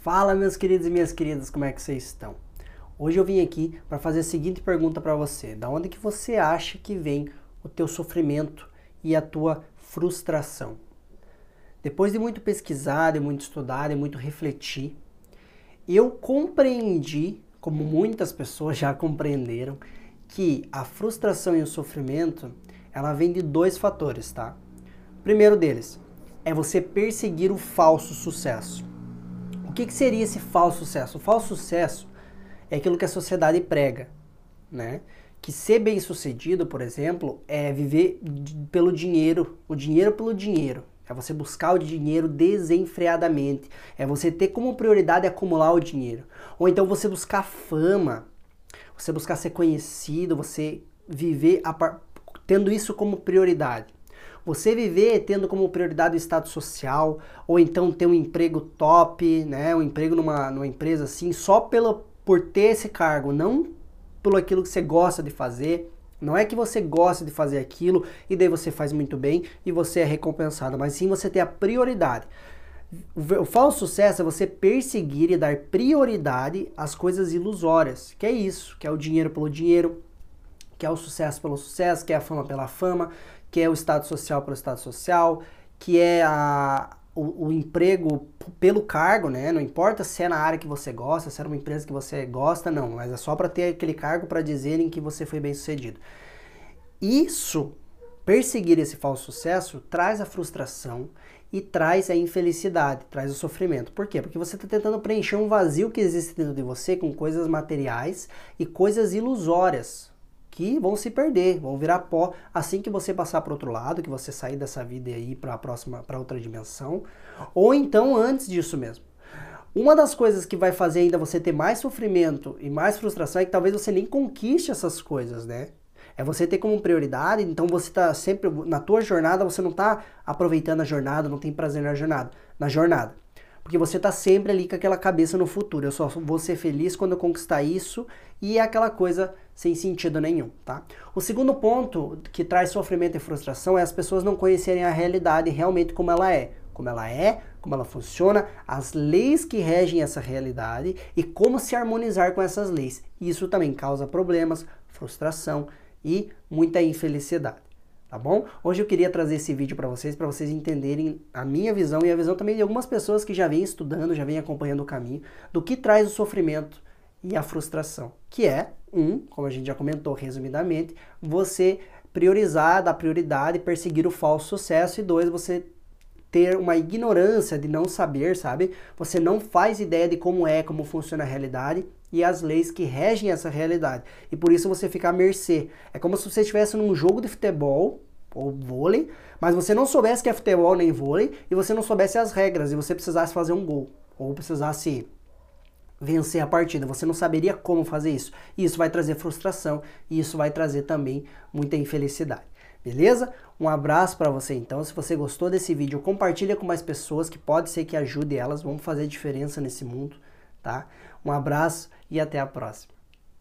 Fala meus queridos e minhas queridas, como é que vocês estão? Hoje eu vim aqui para fazer a seguinte pergunta para você: da onde que você acha que vem o teu sofrimento e a tua frustração? Depois de muito pesquisar, de muito estudar, de muito refletir, eu compreendi, como muitas pessoas já compreenderam, que a frustração e o sofrimento, ela vem de dois fatores, tá? O primeiro deles é você perseguir o falso sucesso. O que, que seria esse falso sucesso? O falso sucesso é aquilo que a sociedade prega, né? Que ser bem sucedido, por exemplo, é viver pelo dinheiro, o dinheiro pelo dinheiro. É você buscar o dinheiro desenfreadamente. É você ter como prioridade acumular o dinheiro. Ou então você buscar fama, você buscar ser conhecido, você viver tendo isso como prioridade. Você viver tendo como prioridade o status social, ou então ter um emprego top, né, um emprego numa, numa empresa assim, só pelo, por ter esse cargo, não pelo aquilo que você gosta de fazer. Não é que você gosta de fazer aquilo e daí você faz muito bem e você é recompensado, mas sim você ter a prioridade. O falso sucesso é você perseguir e dar prioridade às coisas ilusórias, que é isso, que é o dinheiro pelo dinheiro, que é o sucesso pelo sucesso, que é a fama pela fama, que é o estado social pelo estado social, que é a, o, o, emprego pelo cargo, né? Não importa se é na área que você gosta, se é uma empresa que você gosta, não, mas é só para ter aquele cargo para dizerem que você foi bem sucedido. Isso, perseguir esse falso sucesso, traz a frustração e traz a infelicidade, traz o sofrimento. Por quê? Porque você está tentando preencher um vazio que existe dentro de você com coisas materiais e coisas ilusórias que vão se perder, vão virar pó assim que você passar para outro lado, que você sair dessa vida ir para a próxima, para outra dimensão, ou então antes disso mesmo. Uma das coisas que vai fazer ainda você ter mais sofrimento e mais frustração é que talvez você nem conquiste essas coisas, né? É você ter como prioridade, então você está sempre na tua jornada, você não está aproveitando a jornada, não tem prazer na jornada, na jornada. Porque você está sempre ali com aquela cabeça no futuro. Eu só vou ser feliz quando eu conquistar isso e é aquela coisa sem sentido nenhum, tá? O segundo ponto que traz sofrimento e frustração é as pessoas não conhecerem a realidade realmente como ela é. Como ela é, como ela funciona, as leis que regem essa realidade e como se harmonizar com essas leis. Isso também causa problemas, frustração e muita infelicidade tá bom? Hoje eu queria trazer esse vídeo para vocês, para vocês entenderem a minha visão e a visão também de algumas pessoas que já vêm estudando, já vêm acompanhando o caminho, do que traz o sofrimento e a frustração, que é, um, como a gente já comentou resumidamente, você priorizar, dar prioridade, perseguir o falso sucesso, e dois, você ter uma ignorância de não saber, sabe? Você não faz ideia de como é, como funciona a realidade e as leis que regem essa realidade. E por isso você fica à mercê. É como se você estivesse num jogo de futebol ou vôlei, mas você não soubesse que é futebol nem vôlei e você não soubesse as regras e você precisasse fazer um gol ou precisasse vencer a partida. Você não saberia como fazer isso. E isso vai trazer frustração e isso vai trazer também muita infelicidade. Beleza? Um abraço para você então. Se você gostou desse vídeo, compartilha com mais pessoas que pode ser que ajude elas. Vamos fazer diferença nesse mundo, tá? Um abraço e até a próxima.